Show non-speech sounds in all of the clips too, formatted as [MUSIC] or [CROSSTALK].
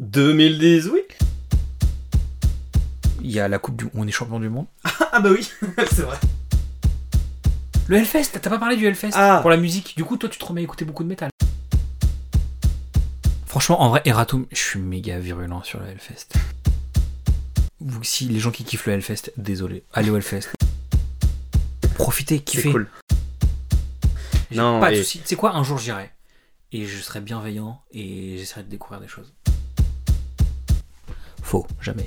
2018 Il y a la Coupe du On est champion du monde. [LAUGHS] Ah bah oui, [LAUGHS] c'est vrai. Le Hellfest, t'as pas parlé du Hellfest Ah. Pour la musique? Du coup, toi, tu te remets à écouter beaucoup de métal. Franchement, en vrai, Eratum, je suis méga virulent sur le Hellfest. Vous, si les gens qui kiffent le Hellfest, désolé. Allez au Hellfest. Profitez, C'est kiffez. cool. J'ai Non, pas de soucis. Tu sais quoi, un jour j'irai? Et je serai bienveillant et j'essaierai de découvrir des choses. Faux, jamais.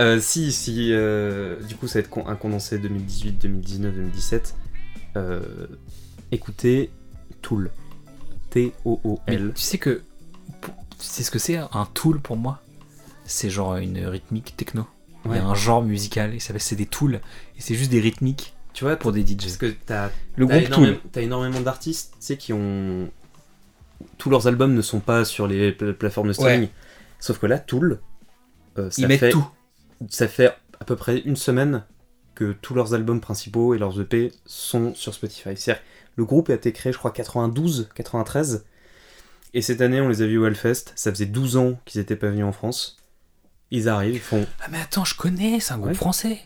Euh, si, si, euh, du coup, ça va être con- un condensé 2018, 2019, 2017. Euh, écoutez Tool. T-O-O-L. tu sais que. sais ce que c'est un tool pour moi? C'est genre une rythmique techno. Il y a un genre musical, et ça c'est des tools. Et c'est juste des rythmiques Tu vois, pour des DJs. parce que t'as Le groupe énormément, Tool. t'as énormément d'artistes, tu sais, qui ont. Tous leurs albums ne sont pas sur les pla- plateformes de streaming. Sauf que là, Tool, euh, ça Ils mettent fait, tout. Ça fait à peu près une semaine que tous leurs albums principaux et leurs EP sont sur Spotify. C'est-à-dire, le groupe a été créé, je crois, 92, 93. Et cette année, on les a vus au Hellfest. Ça faisait 12 ans qu'ils étaient pas venus en France. Ils arrivent, ils font Ah, mais attends, je connais, c'est un groupe Ouais. français.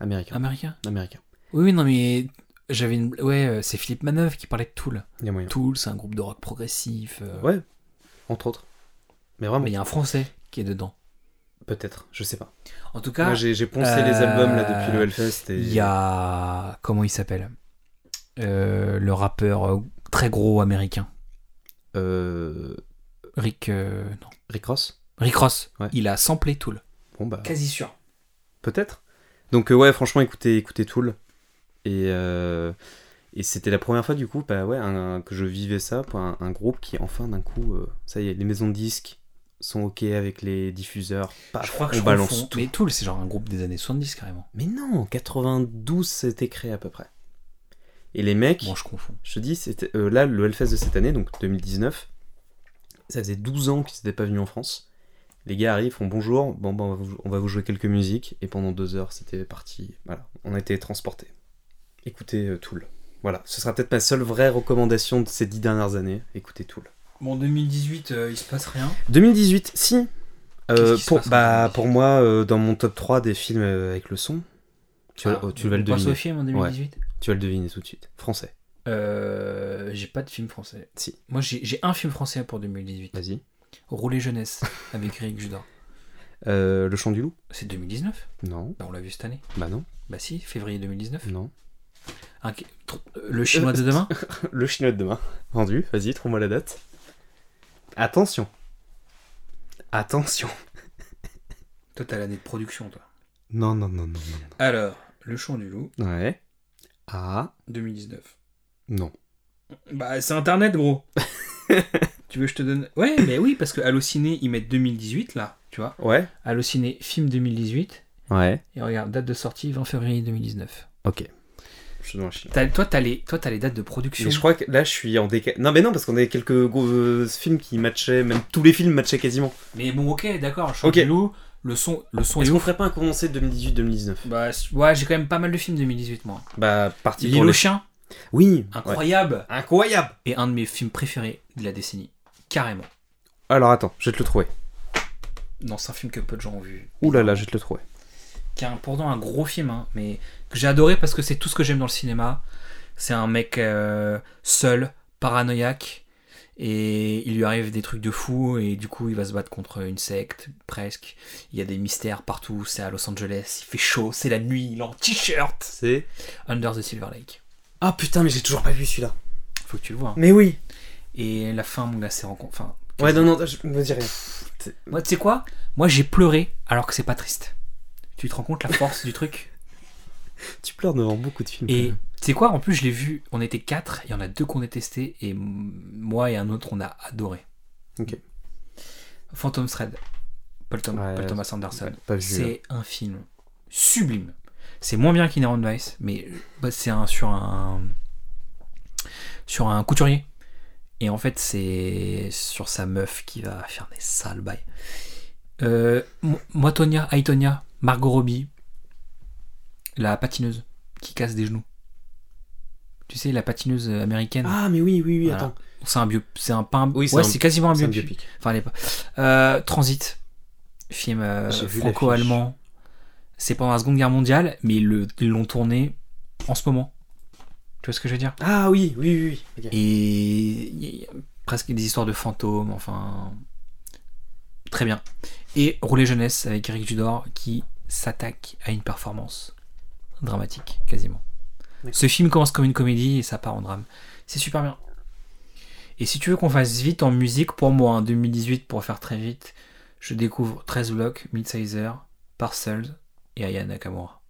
américain. Américain. Américain. Oui, oui, non, mais. J'avais une. Ouais, euh, c'est Philippe Manœuvre qui parlait de Tool. Il y a moyen. Tool, c'est un groupe de rock progressif. euh, Ouais, entre autres. Mais vraiment, Mais il y a un français qui est dedans. Peut-être, je sais pas. En tout cas, Moi, j'ai poncé euh, les albums là depuis le Hellfest. Et... il y a. Comment il s'appelle? Euh, Le rappeur euh, très gros américain. Euh, Rick. euh, non. Rick Ross? Rick Ross. Ouais. Il a samplé Tool. Bon, bah, Quasi sûr. peut-être. Donc, euh, ouais, franchement, écoutez, écoutez Tool. Et, euh, et c'était la première fois, du coup, bah, ouais, un- que je vivais ça pour un, un groupe qui, enfin, d'un coup, euh, ça y est, les maisons de disques sont OK avec les diffuseurs. Paf, je crois que on je balance confonds. tout. Mais Tool, c'est genre un groupe des années 70 carrément. Mais non, 92, c'était créé à peu près. Et les mecs, Bon, je confonds. je te dis, c'était euh, là, le Hellfest de cette année, donc 2019, ça faisait 12 ans qu'ils n'étaient pas venus en France. Les gars arrivent, font bonjour, bon, on, va vous, on va vous jouer quelques musiques, et pendant deux heures, c'était parti. Voilà, on a été transportés. Écoutez euh, Tool. Voilà, ce sera peut-être ma seule vraie recommandation de ces dix dernières années. Écoutez Tool. Bon, 2018, il se passe rien. 2018, si. Euh, pour, bah, 2018? pour moi, euh, dans mon top 3 des films euh, avec le son, tu, vas- oh, tu vas le Ah, deviner. au film en 2018 Tu vas le deviner tout de suite. Français. Euh, J'ai pas de film français. Si. Moi, j'ai un film français pour 2018. Vas-y. Rouler jeunesse [LAUGHS] avec Eric Judor. Euh, le chant du loup C'est 2019 Non. Bah, on l'a vu cette année. Bah non. Bah si, février 2019. Non. Un- euh, Le chinois de demain [LAUGHS] Le chinois de demain. Vendu. Vas-y, trouve-moi la date. Attention. Attention. [LAUGHS] Toi, t'as l'année de production, toi. Non, non, non, non, Alors, Le Chant du Loup, non. Ouais. Ah. 2019. Non. Bah, c'est Internet, gros. [LAUGHS] tu veux que je te donne... Ouais, mais oui, parce que Allociné, ils mettent 2018, là, tu vois. Ouais. Allociné, film 2018. Ouais. Et regarde, date de sortie, 20 février 2019. Ok. Chinois. Toi, t'as les, toi, t'as les dates de production. Mais je crois que là, je suis en décalage. Non, mais non, parce qu'on a quelques euh, films qui matchaient, même tous les films matchaient quasiment. Mais bon, ok, d'accord. Ok. Loup, le son, le son est Est-ce qu'on ferait pas un condensé 2018-2019 Bah, ouais, j'ai quand même pas mal de films 2018, moi. Bah, parti pour le... chien, Oui. ouais. incroyable. Incroyable. Et un de mes films préférés de la décennie. Carrément. Alors, attends, je vais te le trouver. Non, c'est un film que peu de gens ont vu. Ouh là là, je vais te le trouver. Qui est un- pourtant un gros film, hein, mais que j'ai adoré parce que c'est tout ce que j'aime dans le cinéma. C'est un mec euh, seul, paranoïaque, et il lui arrive des trucs de fou, et du coup il va se battre contre une secte, presque. Il y a des mystères partout, c'est à Los Angeles, il fait chaud, c'est la nuit, il est en t-shirt. C'est. Under the Silver Lake. Ah putain, mais j'ai toujours pas vu celui-là. Faut que tu le vois. hein. Mais oui. Et la fin, mon gars, c'est rencontre. Enfin, Ouais, non, non, je me dis rien. moi, tu sais quoi? Moi, j'ai pleuré alors que c'est pas triste. Tu te rends compte la force du truc [LAUGHS] Tu pleures devant beaucoup de films. Et sais quoi En plus, je l'ai vu. On était quatre. Il y en a deux qu'on a testé et moi et un autre, on a adoré. Ok. Phantom Thread. Paul, Tom- Ouais, Paul Thomas Anderson. c'est un film sublime. C'est moins bien qu'Inherent Vice, mais bah, c'est un, sur un sur un couturier. Et en fait, c'est sur sa meuf qui va faire des sales bails. Euh, mo- moi, Tonya, Aitonia, Margot Robbie, la patineuse qui casse des genoux. Tu sais, la patineuse américaine. Ah, mais oui, oui, oui, Voilà. attends. C'est un bio, c'est un pas un- Oui, c'est ouais, un- c'est quasiment un C'est un biopic. biopic. Enfin, elle est pas. Euh, Transit, film euh, franco-allemand. C'est pendant la Seconde Guerre mondiale, mais ils le- ils l'ont tourné en ce moment. Tu vois ce que je veux dire? Ah oui, oui, oui, oui. ok. Et il y a presque des histoires de fantômes, enfin. Très bien. Et Roulet Jeunesse avec Eric Judor qui s'attaque à une performance dramatique, quasiment. Ce film commence comme une comédie et ça part en drame. C'est super bien. Et si tu veux qu'on fasse vite en musique, pour moi, en 2018, pour faire très vite, je découvre 13 blocs, Midsizer, Parcels et Aya Nakamura.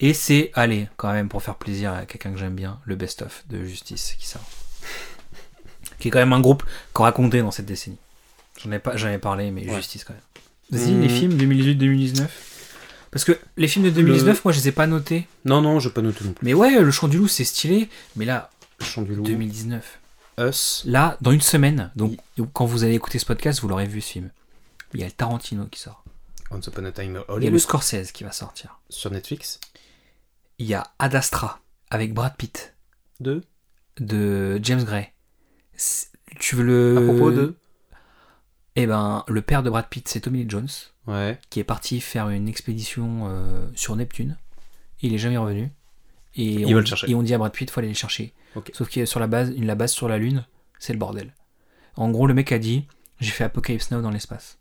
Et c'est, allez, quand même, pour faire plaisir à quelqu'un que j'aime bien, le best-of de Justice qui sort. [LAUGHS] Qui est quand même un groupe qu'on racontait dans cette décennie. J'en ai pas jamais parlé, mais Ouais. Justice quand même. Vas-y, Hmm. les films 2018-2019. Parce que les films de 2019, moi je les ai pas notés. Non, non, je pas noter non plus. Mais ouais, le chant du loup c'est stylé. Mais là, Chant du loup. 2019. Us. Là, dans une semaine, donc quand vous allez écouter ce podcast, vous l'aurez vu ce film. Il y a le Tarantino qui sort. Once Upon a Time in Il y a le Hollywood. Scorsese qui va sortir. Sur Netflix. Il y a Ad Astra avec Brad Pitt Deux. de James Gray. Tu veux le. À propos de. Eh ben, le père de Brad Pitt, c'est Tommy Lee Jones, Ouais. qui est parti faire une expédition euh, sur Neptune. Il est jamais revenu. Et Ils on, veulent le chercher. Et on dit à Brad Pitt, faut aller le chercher. Sauf qu'il sur la base, la base sur la Lune, c'est le bordel. En gros, le mec a dit, j'ai fait Apocalypse Now dans l'espace.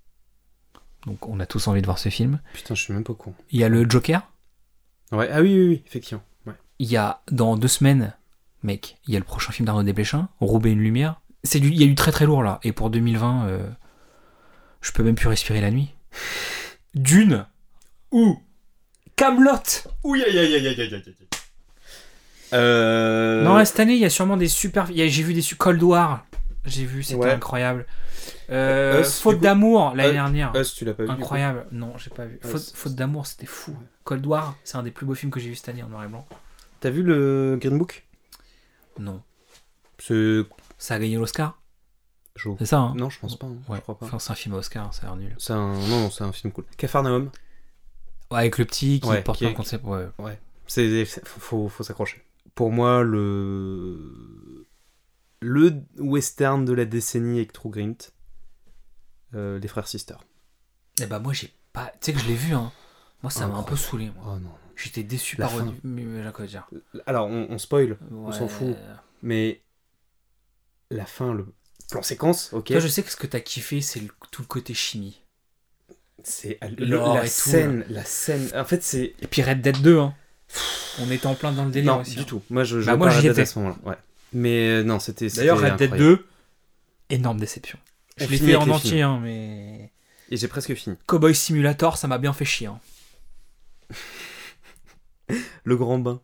Donc on a tous envie de voir ce film. Putain, je suis même pas con. Il y a le Joker. Ouais. Ah oui, oui, oui, effectivement. Ouais. Il y a dans deux semaines, mec, il y a le prochain film d'Arnaud Desplechin, Roubaix une lumière. C'est du, il y a du très très lourd là. Et pour 2020, euh, je peux même plus respirer la nuit. Dune ou Camelot. Oui, aïe, aïe, aïe, aïe, aïe, aïe. Euh. Non, cette année, il y a sûrement des super. il y a- J'ai vu des su- Cold War. J'ai vu, c'était Ouais. incroyable. Euh, Us, Faute du coup- d'amour l'année Us- dernière. Us, tu l'as pas vu. du coup Incroyable. Non, j'ai pas vu. Us. Faute, Faute d'amour, c'était fou. Cold War, c'est un des plus beaux films que j'ai vu cette année en noir et blanc. T'as vu le Green Book? Non. C'est. Ça a gagné l'Oscar? C'est ça, hein Non, je pense pas. hein. Ouais. Je crois pas. Enfin, c'est un film Oscar, ça a l'air nul. C'est un. Non, c'est un film cool. Capharnaüm. Ouais, avec le petit qui Ouais, porte qui un est- concept. Ouais. C'est. c'est- Faut, faut, s'accrocher. Pour moi, le. Le western de la décennie avec True Grint. euh, les frères Sister. Et bah, moi, j'ai pas. Tu sais que je l'ai vu, hein. Moi, ça m'a un peu saoulé, moi. Oh non. J'étais déçu La par fin. Alors, on, on spoil, Ouais. s'en fout. mais. La fin, le plan séquence, ok. Toi, je sais que ce que t'as kiffé, c'est tout le côté chimie. C'est la tout, scène, la scène. En fait, c'est Et puis Red Dead 2, hein. On était en plein dans le délire non aussi. du hein. tout. Moi, je, je Bah, moi, pas j'y Red Dead à ce moment-là. Ouais. Mais euh, non, c'était. D'ailleurs, Red Dead incroyable. 2, énorme déception. Je l'ai fait en entier, hein, mais. Et j'ai presque fini. Cowboy Simulator, ça m'a bien fait chier. hein. [LAUGHS] Le grand bain.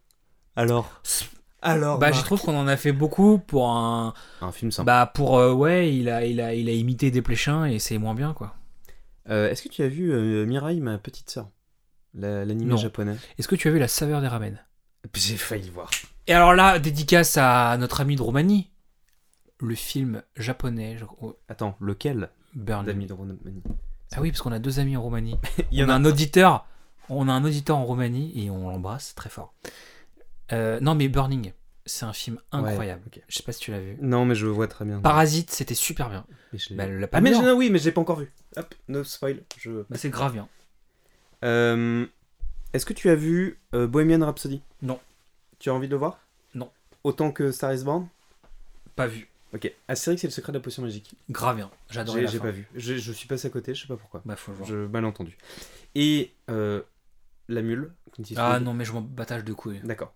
Alors? Alors. Bah, je trouve qu'on en a fait beaucoup pour un. Un film sympa. Bah, pour. euh, ouais, il a, il, a, il a imité des pléchins et c'est moins bien, quoi. Euh, Est-ce que tu as vu euh, Mirai, ma petite sœur? La- L'anime Non. japonais Est-ce que tu as vu la saveur des ramen? J'ai failli le voir. Et alors là, dédicace à notre ami de Roumanie. Le film japonais, je crois, Attends, lequel? Burning. De Romani Ah oui, parce qu'on a deux amis en Roumanie. [LAUGHS] Il y on en a a un auditeur. On a un auditeur en Roumanie et on l'embrasse très fort. Euh, non, mais Burning, c'est un film incroyable. Je sais pas si tu l'as vu. Non, mais je vois très bien. Parasite, c'était super bien. Mais je l'ai Bah, vu. le lapin ah, mais non, oui, mais j'ai pas encore vu. Hop, no spoil. Je... Bah, c'est grave bien. Euh, Est-ce que tu as vu euh, Bohemian Rhapsody? Non. Tu as envie de le voir? Non. Autant que Star is Born? Pas vu. Ok. Astérix c'est le secret de la potion magique. Grave bien. J'adore J'ai pas vu. Je, je suis passé à côté, je sais pas pourquoi. Bah, faut le voir. Je mal entendu. Et euh, La Mule. Ah non, mais je m'en battage de couilles. D'accord.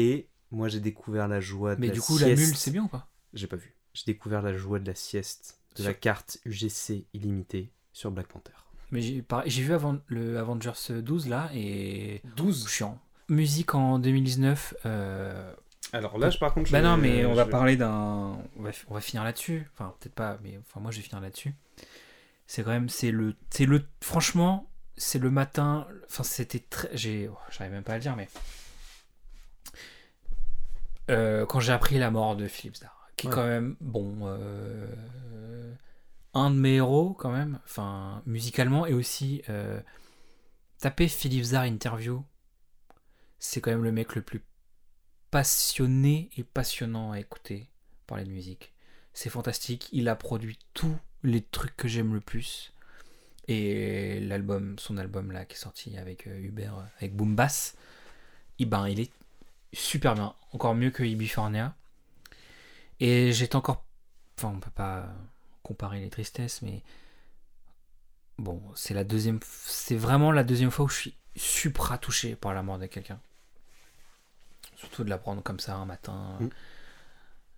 Et moi j'ai découvert la joie de Mais la du coup, sieste. la mule, c'est bien ou pas? J'ai pas vu. J'ai découvert la joie de la sieste de Sur- la carte UGC illimitée sur Black Panther. Mais j'ai vu avant, le Avengers 12 là et 12 chiant. Musique en 2019, euh, Alors là, je, par contre, Bah je- non, mais on va je- parler d'un. On va, on va finir là-dessus. Enfin, peut-être pas, mais enfin, moi je vais finir là-dessus. C'est quand même. C'est le. C'est le. Franchement, c'est le matin. Enfin, c'était très. J'ai. oh, J'arrive même pas à le dire, mais. Euh, quand j'ai appris la mort de Philippe Starr, qui est Ouais. quand même. Bon. euh, un de mes héros, quand même. Enfin, musicalement, et aussi. Euh, taper Philippe Starr interview. C'est quand même le mec le plus passionné et passionnant à écouter parler de musique. C'est fantastique. Il a produit tous les trucs que j'aime le plus. Et l'album, son album là qui est sorti avec Hubert, avec Boom Bass, eh ben, il est super bien. Encore mieux que Ibifornia. Et j'étais encore. Enfin, on peut pas comparer les tristesses, mais. Bon, c'est la deuxième. C'est vraiment la deuxième fois où je suis supra touché par la mort de quelqu'un. Surtout de la prendre comme ça un matin. Mm.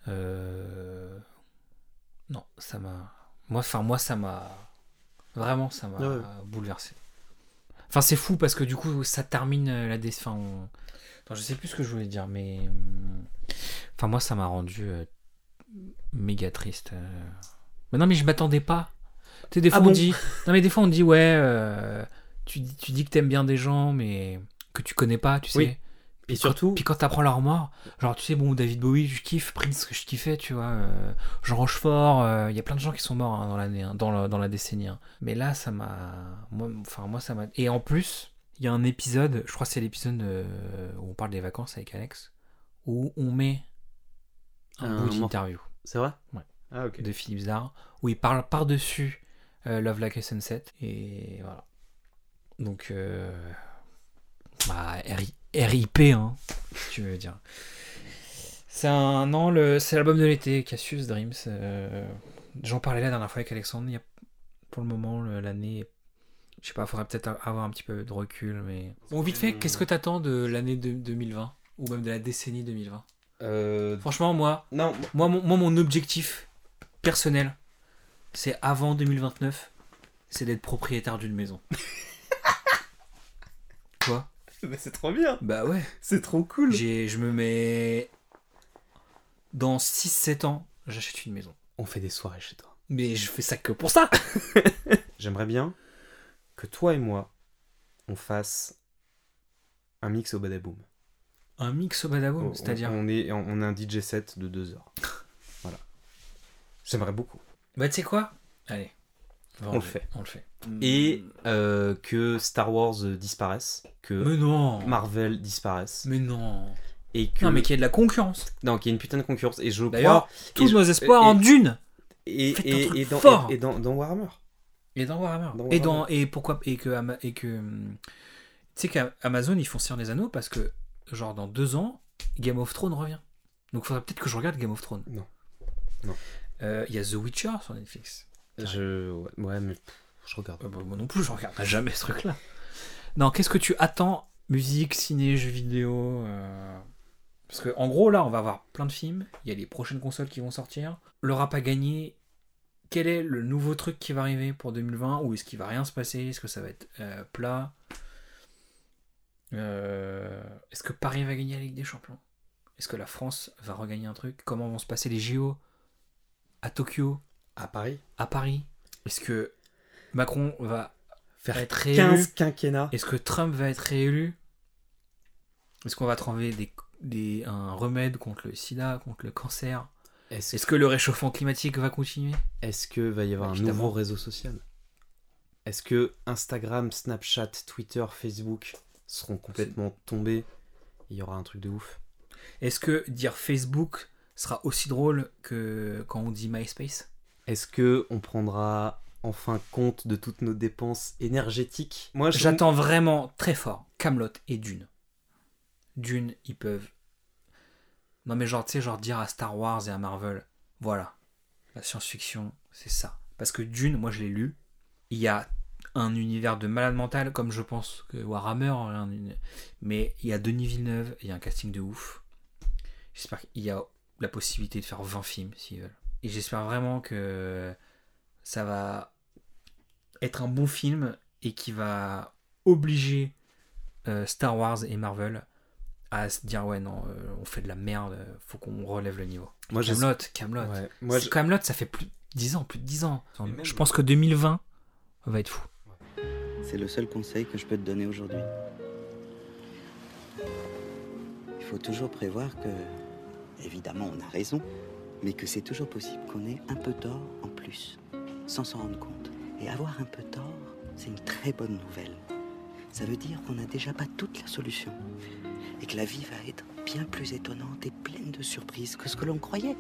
Euh, Non, ça m'a. Moi, enfin, moi, ça m'a. Vraiment, ça m'a ouais. bouleversé. Enfin, c'est fou parce que du coup, ça termine euh, la dé... Enfin, on- Attends, je sais plus ce que je voulais dire, mais. hum, Enfin, moi, ça m'a rendu euh, méga triste. euh. Mais non, mais je m'attendais pas. Tu sais, des Ah fois, on bon dit. Non, mais des fois, on dit, ouais, euh, tu, dis- tu dis que t'aimes bien des gens, mais que tu connais pas, tu sais. Oui. Et surtout, Puis quand t'apprends leur mort, genre tu sais, bon, David Bowie, je kiffe, Prince, que je kiffais, tu vois, euh, Jean Rochefort, il y a plein de gens qui sont morts hein, dans l'année, hein, dans, la, dans la décennie. hein. Mais là, ça m'a. Enfin, moi, ça m'a. Et en plus, il y a un épisode, je crois que c'est l'épisode euh, où on parle des vacances avec Alex, où on met un, Un bout d'interview c'est vrai? Ouais. Ah, ok. de Philippe Zar, où il parle par-dessus euh, Love Like a Sunset. Et voilà. Donc, euh, bah, RI RIP, hein, si tu veux dire. C'est un le, c'est l'album de l'été, Cassius Dreams. euh, J'en parlais la dernière fois avec Alexandre. Il y a, pour le moment, l'année, je sais pas, faudrait peut-être avoir un petit peu de recul, mais bon, vite fait, qu'est-ce que t'attends de l'année de 2020 ou même de la décennie 2020 Euh, Franchement, moi, Non, moi, mon, moi, mon objectif personnel, c'est avant 2029, c'est d'être propriétaire d'une maison. [LAUGHS] Quoi [LAUGHS] mais c'est trop bien. Bah ouais. C'est trop cool. J'ai, je me mets. Dans 6-7 ans, j'achète une maison. On fait des soirées chez toi. Mais je fais ça que pour ça [LAUGHS] J'aimerais bien que toi et moi, on fasse un mix au badaboom. Un mix au badaboum, On- c'est-à-dire. on, est, on a un DJ set de deux heures. voilà. J'aimerais beaucoup. Bah tu sais quoi? Allez. On le fait. On le fait. Et euh, que Star Wars euh, disparaisse, que Mais non Marvel disparaisse, Mais non et que Non, mais qu'il y ait de la concurrence. non, qu'il y ait une putain de concurrence. Et je crois Tous je- nos espoirs et- en Dune et, dans, fort. et, et dans, dans Warhammer. Et dans Warhammer. Dans Et, dans, et pourquoi et que, et que hum, tu sais qu'Amazon ils font Seigneur des Anneaux parce que genre dans deux ans Game of Thrones revient. Donc faudrait peut-être que je regarde Game of Thrones. Non. Non. Euh, Il y a The Witcher sur Netflix. Je ouais, mais pff, je regarde. Bah, moi non plus je regarderai [LAUGHS] jamais ce truc là. Non qu'est-ce que tu attends? Musique ciné jeux vidéo euh, parce que en gros là on va avoir plein de films. Il y a les prochaines consoles qui vont sortir. Le rap a gagné. Quel est le nouveau truc qui va arriver pour 2020 ou est-ce qu'il va rien se passer? Est-ce que ça va être euh, plat? Euh, Est-ce que Paris va gagner la Ligue des Champions? Est-ce que la France va regagner un truc? Comment vont se passer les JO à Tokyo, À Paris, à Paris. Est-ce que Macron va faire être réélu 15 quinquennats. Est-ce que Trump va être réélu Est-ce qu'on va trouver des, des- un remède contre le sida, contre le cancer Est-ce que le réchauffement climatique va continuer Est-ce que va y avoir un nouveau réseau social Est-ce que Instagram, Snapchat, Twitter, Facebook seront complètement tombés Il y aura un truc de ouf. Est-ce que dire Facebook sera aussi drôle que quand on dit MySpace? Est-ce que on prendra enfin compte de toutes nos dépenses énergétiques? Moi, J'attends vraiment très fort Camelot et Dune. Dune, ils peuvent. Non mais genre, tu sais, genre dire à Star Wars et à Marvel, voilà, la science-fiction, c'est ça. Parce que Dune, moi je l'ai lu, il y a un univers de malade mental, comme je pense que Warhammer, hein, mais il y a Denis Villeneuve, il y a un casting de ouf. J'espère qu'il y a la possibilité de faire 20 films s'ils veulent. Et j'espère vraiment que ça va être un bon film et qui va obliger euh, Star Wars et Marvel à se dire ouais non, euh, on fait de la merde, faut qu'on relève le niveau. Moi, Camelot, Camelot. Ouais. Moi, je- Camelot, ça fait plus de 10 ans, plus de 10 ans. Même- Je pense que 2020 va être fou. C'est le seul conseil que je peux te donner aujourd'hui. Il faut toujours prévoir que, évidemment, on a raison, mais que c'est toujours possible qu'on ait un peu tort en plus, sans s'en rendre compte. Et avoir un peu tort, c'est une très bonne nouvelle. Ça veut dire qu'on n'a déjà pas toute la solution. Et que la vie va être bien plus étonnante et pleine de surprises que ce que l'on croyait.